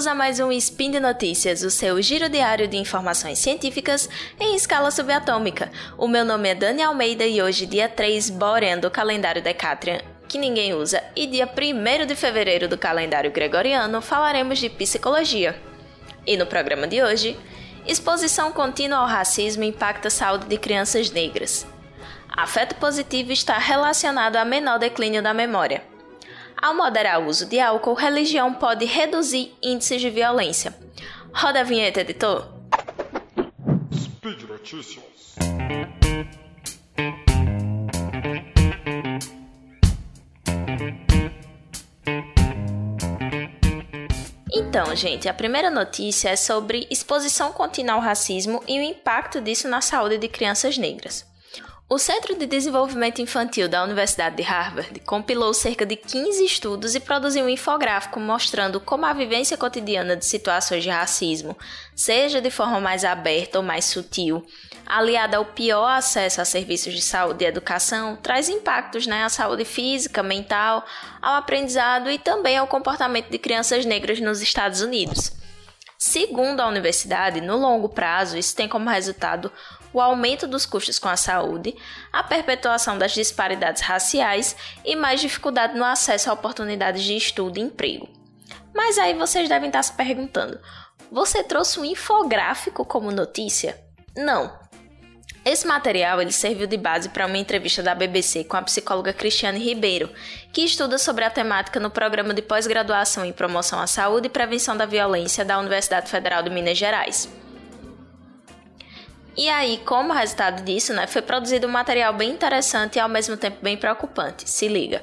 Bem-vindos a mais um Spin de Notícias, o seu giro diário de informações científicas em escala subatômica. O meu nome é Dani Almeida e hoje, dia 3 Borean do calendário Decatrian, que ninguém usa, e dia 1 de fevereiro do calendário gregoriano, falaremos de psicologia. E no programa de hoje, exposição contínua ao racismo impacta a saúde de crianças negras. Afeto positivo está relacionado a menor declínio da memória. Ao moderar o uso de álcool, religião pode reduzir índices de violência. Roda a vinheta, editor. Speed Notícias. Então, gente, a primeira notícia é sobre exposição contínua ao racismo e o impacto disso na saúde de crianças negras. O Centro de Desenvolvimento Infantil da Universidade de Harvard compilou cerca de 15 estudos e produziu um infográfico mostrando como a vivência cotidiana de situações de racismo, seja de forma mais aberta ou mais sutil, aliada ao pior acesso a serviços de saúde e educação, traz impactos né, à saúde física, mental, ao aprendizado e também ao comportamento de crianças negras nos Estados Unidos. Segundo a universidade, no longo prazo, isso tem como resultado o aumento dos custos com a saúde, a perpetuação das disparidades raciais e mais dificuldade no acesso a oportunidades de estudo e emprego. Mas aí vocês devem estar se perguntando: você trouxe um infográfico como notícia? Não. Esse material ele serviu de base para uma entrevista da BBC com a psicóloga Cristiane Ribeiro, que estuda sobre a temática no programa de pós-graduação em promoção à saúde e prevenção da violência da Universidade Federal de Minas Gerais. E aí, como resultado disso, né, foi produzido um material bem interessante e ao mesmo tempo bem preocupante. Se liga.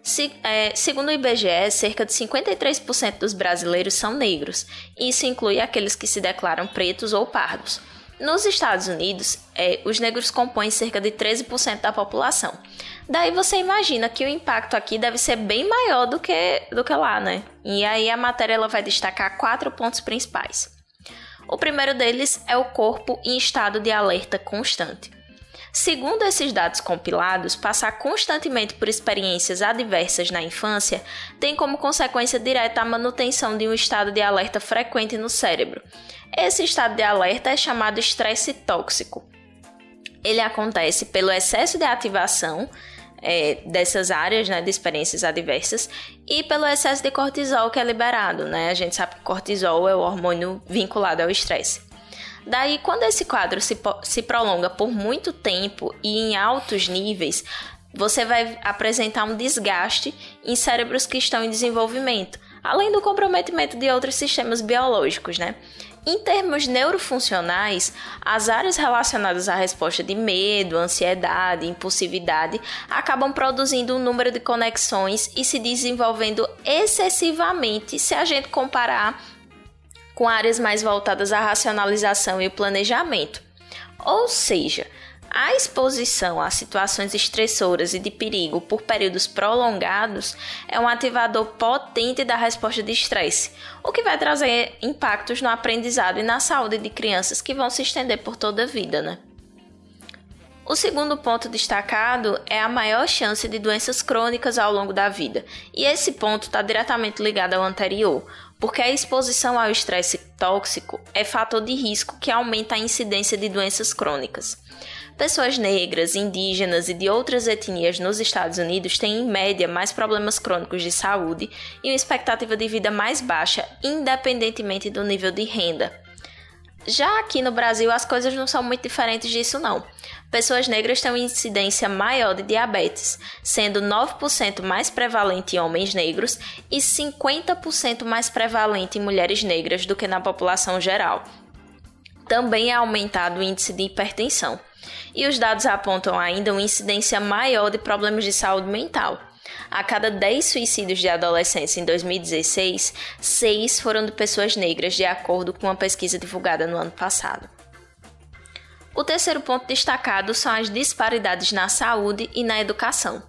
Se, é, segundo o IBGE, cerca de 53% dos brasileiros são negros. Isso inclui aqueles que se declaram pretos ou pardos. Nos Estados Unidos, é, os negros compõem cerca de 13% da população. Daí você imagina que o impacto aqui deve ser bem maior do que, do que lá, né? E aí a matéria ela vai destacar quatro pontos principais. O primeiro deles é o corpo em estado de alerta constante. Segundo esses dados compilados, passar constantemente por experiências adversas na infância tem como consequência direta a manutenção de um estado de alerta frequente no cérebro. Esse estado de alerta é chamado estresse tóxico. Ele acontece pelo excesso de ativação é, dessas áreas, né, de experiências adversas, e pelo excesso de cortisol que é liberado, né? A gente sabe que cortisol é o hormônio vinculado ao estresse. Daí, quando esse quadro se, se prolonga por muito tempo e em altos níveis, você vai apresentar um desgaste em cérebros que estão em desenvolvimento, além do comprometimento de outros sistemas biológicos, né? Em termos neurofuncionais, as áreas relacionadas à resposta de medo, ansiedade, impulsividade acabam produzindo um número de conexões e se desenvolvendo excessivamente se a gente comparar com áreas mais voltadas à racionalização e o planejamento. Ou seja, a exposição a situações estressoras e de perigo por períodos prolongados é um ativador potente da resposta de estresse, o que vai trazer impactos no aprendizado e na saúde de crianças que vão se estender por toda a vida, né? O segundo ponto destacado é a maior chance de doenças crônicas ao longo da vida, e esse ponto está diretamente ligado ao anterior, porque a exposição ao estresse tóxico é fator de risco que aumenta a incidência de doenças crônicas. Pessoas negras, indígenas e de outras etnias nos Estados Unidos têm, em média, mais problemas crônicos de saúde e uma expectativa de vida mais baixa, independentemente do nível de renda. Já aqui no Brasil, as coisas não são muito diferentes disso, não. Pessoas negras têm uma incidência maior de diabetes, sendo 9% mais prevalente em homens negros e 50% mais prevalente em mulheres negras do que na população geral. Também é aumentado o índice de hipertensão e os dados apontam ainda uma incidência maior de problemas de saúde mental. A cada 10 suicídios de adolescentes em 2016, 6 foram de pessoas negras, de acordo com uma pesquisa divulgada no ano passado. O terceiro ponto destacado são as disparidades na saúde e na educação.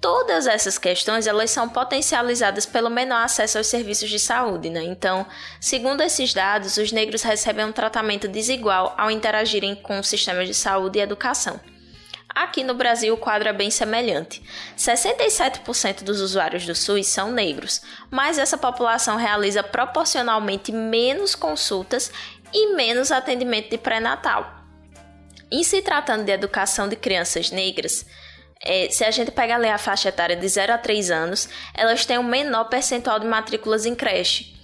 Todas essas questões elas são potencializadas pelo menor acesso aos serviços de saúde, né? Então, segundo esses dados, os negros recebem um tratamento desigual ao interagirem com sistemas de saúde e educação. Aqui no Brasil, o quadro é bem semelhante. 67% dos usuários do SUS são negros, mas essa população realiza proporcionalmente menos consultas e menos atendimento de pré-natal. Em se tratando de educação de crianças negras, é, se a gente pega ali a faixa etária de 0 a 3 anos, elas têm um menor percentual de matrículas em creche.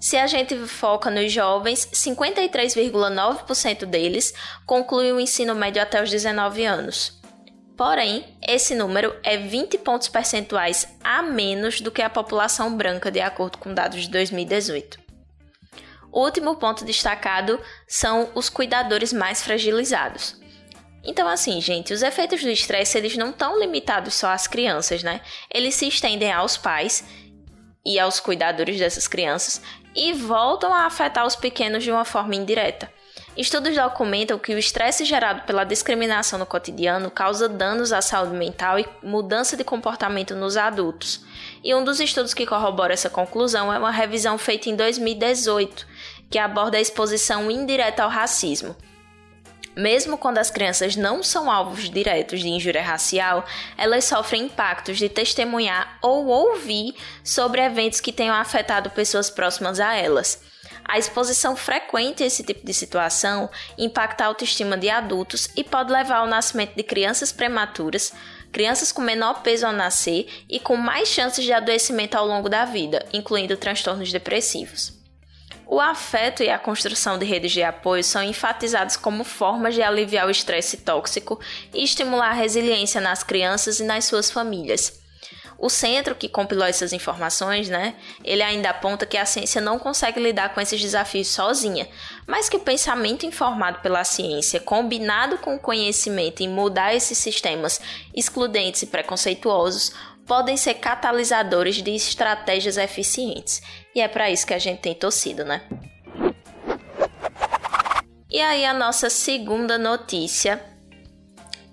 Se a gente foca nos jovens, 53,9% deles concluem o ensino médio até os 19 anos. Porém, esse número é 20 pontos percentuais a menos do que a população branca, de acordo com dados de 2018. O último ponto destacado são os cuidadores mais fragilizados. Então, assim, gente, os efeitos do estresse eles não estão limitados só às crianças, né? Eles se estendem aos pais e aos cuidadores dessas crianças e voltam a afetar os pequenos de uma forma indireta. Estudos documentam que o estresse gerado pela discriminação no cotidiano causa danos à saúde mental e mudança de comportamento nos adultos. E um dos estudos que corrobora essa conclusão é uma revisão feita em 2018, que aborda a exposição indireta ao racismo. Mesmo quando as crianças não são alvos diretos de injúria racial, elas sofrem impactos de testemunhar ou ouvir sobre eventos que tenham afetado pessoas próximas a elas. A exposição frequente a esse tipo de situação impacta a autoestima de adultos e pode levar ao nascimento de crianças prematuras, crianças com menor peso ao nascer e com mais chances de adoecimento ao longo da vida, incluindo transtornos depressivos. O afeto e a construção de redes de apoio são enfatizados como formas de aliviar o estresse tóxico e estimular a resiliência nas crianças e nas suas famílias. O centro que compilou essas informações, né, ele ainda aponta que a ciência não consegue lidar com esses desafios sozinha, mas que o pensamento informado pela ciência, combinado com o conhecimento em mudar esses sistemas excludentes e preconceituosos, podem ser catalisadores de estratégias eficientes. E é para isso que a gente tem torcido, né? E aí a nossa segunda notícia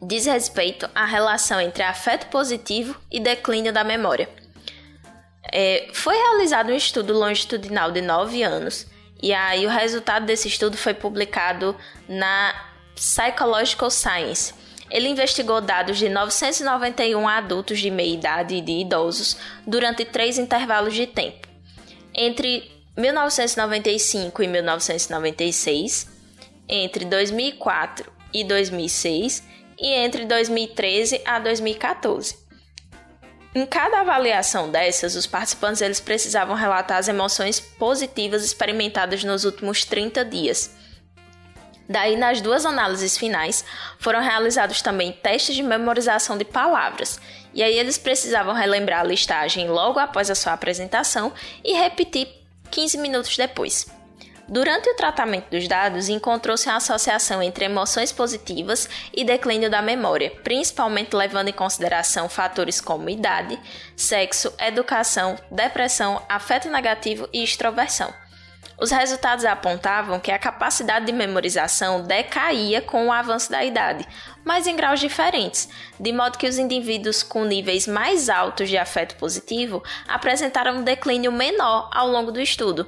diz respeito à relação entre afeto positivo e declínio da memória. É, foi realizado um estudo longitudinal de 9 anos, e aí o resultado desse estudo foi publicado na Psychological Science. Ele investigou dados de 991 adultos de meia idade e de idosos durante três intervalos de tempo. Entre 1995 e 1996, entre 2004 e 2006 e entre 2013 a 2014. Em cada avaliação dessas, os participantes eles precisavam relatar as emoções positivas experimentadas nos últimos 30 dias. Daí, nas duas análises finais, foram realizados também testes de memorização de palavras, e aí eles precisavam relembrar a listagem logo após a sua apresentação e repetir 15 minutos depois. Durante o tratamento dos dados, encontrou-se uma associação entre emoções positivas e declínio da memória, principalmente levando em consideração fatores como idade, sexo, educação, depressão, afeto negativo e extroversão. Os resultados apontavam que a capacidade de memorização decaía com o avanço da idade, mas em graus diferentes, de modo que os indivíduos com níveis mais altos de afeto positivo apresentaram um declínio menor ao longo do estudo.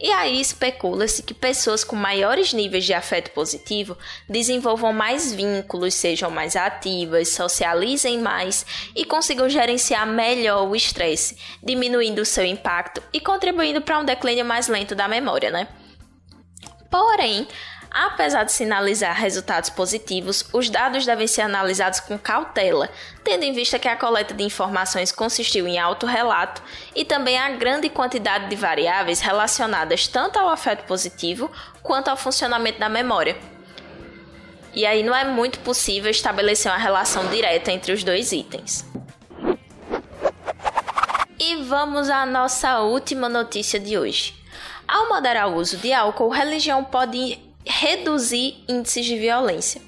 E aí especula-se que pessoas com maiores níveis de afeto positivo desenvolvam mais vínculos, sejam mais ativas, socializem mais e consigam gerenciar melhor o estresse, diminuindo o seu impacto e contribuindo para um declínio mais lento da memória, né? Porém, Apesar de sinalizar resultados positivos, os dados devem ser analisados com cautela, tendo em vista que a coleta de informações consistiu em autorrelato e também a grande quantidade de variáveis relacionadas tanto ao afeto positivo quanto ao funcionamento da memória. E aí não é muito possível estabelecer uma relação direta entre os dois itens. E vamos à nossa última notícia de hoje. Ao moderar o uso de álcool, religião pode reduzir índices de violência.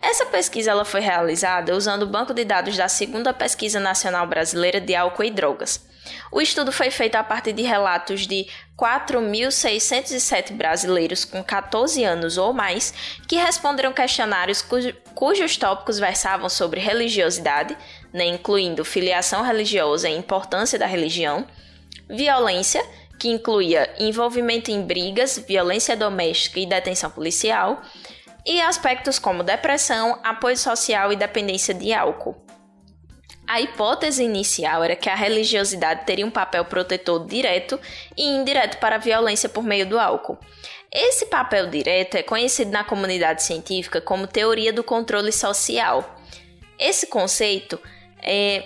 Essa pesquisa ela foi realizada usando o banco de dados da segunda Pesquisa Nacional Brasileira de Álcool e Drogas. O estudo foi feito a partir de relatos de 4.607 brasileiros com 14 anos ou mais que responderam questionários cujo, cujos tópicos versavam sobre religiosidade, né, incluindo filiação religiosa e importância da religião, violência que incluía envolvimento em brigas, violência doméstica e detenção policial, e aspectos como depressão, apoio social e dependência de álcool. A hipótese inicial era que a religiosidade teria um papel protetor direto e indireto para a violência por meio do álcool. Esse papel direto é conhecido na comunidade científica como teoria do controle social. Esse conceito é,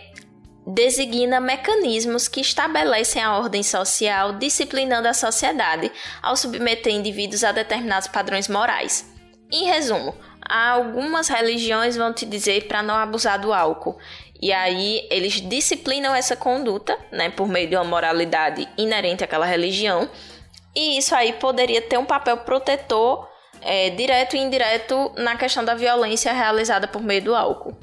designa mecanismos que estabelecem a ordem social, disciplinando a sociedade ao submeter indivíduos a determinados padrões morais. Em resumo, algumas religiões vão te dizer para não abusar do álcool. E aí eles disciplinam essa conduta, né, por meio de uma moralidade inerente àquela religião. E isso aí poderia ter um papel protetor é, direto e indireto na questão da violência realizada por meio do álcool.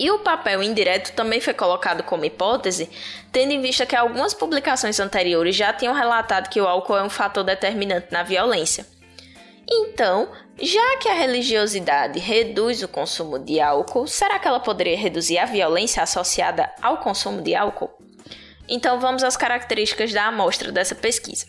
E o papel indireto também foi colocado como hipótese, tendo em vista que algumas publicações anteriores já tinham relatado que o álcool é um fator determinante na violência. Então, já que a religiosidade reduz o consumo de álcool, será que ela poderia reduzir a violência associada ao consumo de álcool? Então, vamos às características da amostra dessa pesquisa.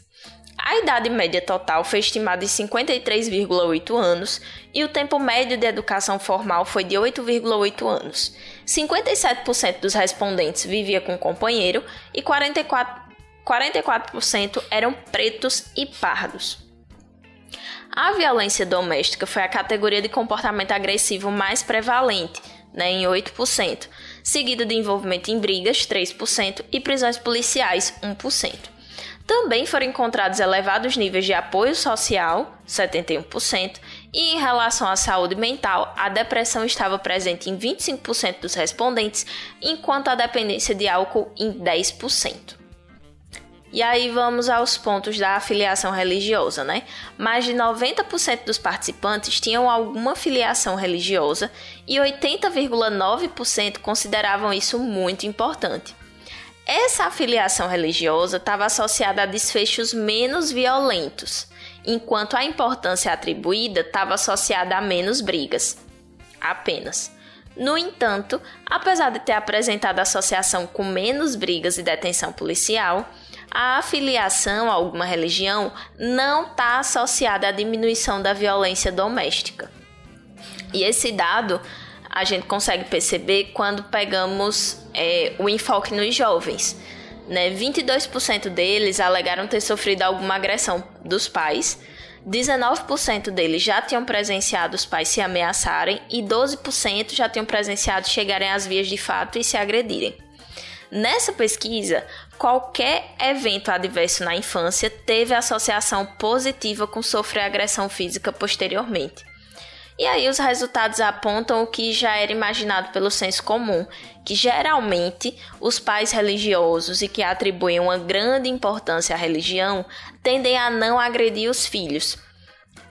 A idade média total foi estimada em 53,8 anos e o tempo médio de educação formal foi de 8,8 anos. 57% dos respondentes vivia com companheiro e 44%, 44% eram pretos e pardos. A violência doméstica foi a categoria de comportamento agressivo mais prevalente, né, em 8%, seguido de envolvimento em brigas, 3%, e prisões policiais, 1%. Também foram encontrados elevados níveis de apoio social, 71%, e em relação à saúde mental, a depressão estava presente em 25% dos respondentes, enquanto a dependência de álcool em 10%. E aí vamos aos pontos da afiliação religiosa, né? Mais de 90% dos participantes tinham alguma filiação religiosa e 80,9% consideravam isso muito importante. Essa afiliação religiosa estava associada a desfechos menos violentos, enquanto a importância atribuída estava associada a menos brigas. Apenas. No entanto, apesar de ter apresentado associação com menos brigas e detenção policial, a afiliação a alguma religião não está associada à diminuição da violência doméstica. E esse dado a gente consegue perceber quando pegamos é, o enfoque nos jovens. Né? 22% deles alegaram ter sofrido alguma agressão dos pais, 19% deles já tinham presenciado os pais se ameaçarem e 12% já tinham presenciado chegarem às vias de fato e se agredirem. Nessa pesquisa, qualquer evento adverso na infância teve associação positiva com sofrer agressão física posteriormente. E aí os resultados apontam o que já era imaginado pelo senso comum, que geralmente os pais religiosos e que atribuem uma grande importância à religião tendem a não agredir os filhos.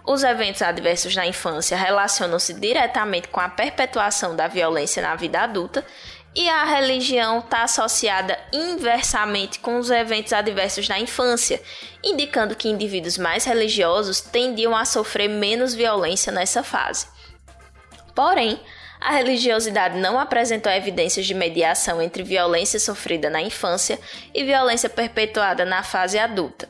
Os eventos adversos na infância relacionam-se diretamente com a perpetuação da violência na vida adulta e a religião está associada inversamente com os eventos adversos na infância, indicando que indivíduos mais religiosos tendiam a sofrer menos violência nessa fase. Porém, a religiosidade não apresentou evidências de mediação entre violência sofrida na infância e violência perpetuada na fase adulta.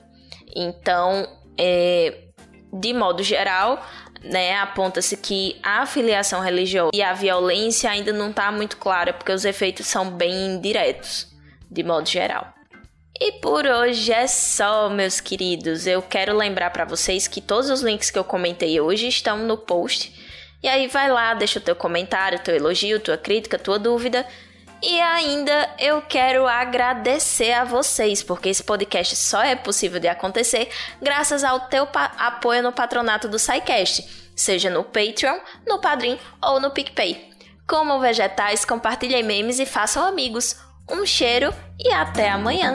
Então, é, de modo geral, né, aponta-se que a afiliação religiosa e a violência ainda não está muito clara, porque os efeitos são bem indiretos, de modo geral. E por hoje é só, meus queridos. Eu quero lembrar para vocês que todos os links que eu comentei hoje estão no post. E aí vai lá, deixa o teu comentário, teu elogio, tua crítica, tua dúvida e ainda eu quero agradecer a vocês, porque esse podcast só é possível de acontecer graças ao teu apoio no patronato do SciCast, seja no Patreon, no Padrim ou no PicPay. Como vegetais, compartilhem memes e façam amigos. Um cheiro e até amanhã!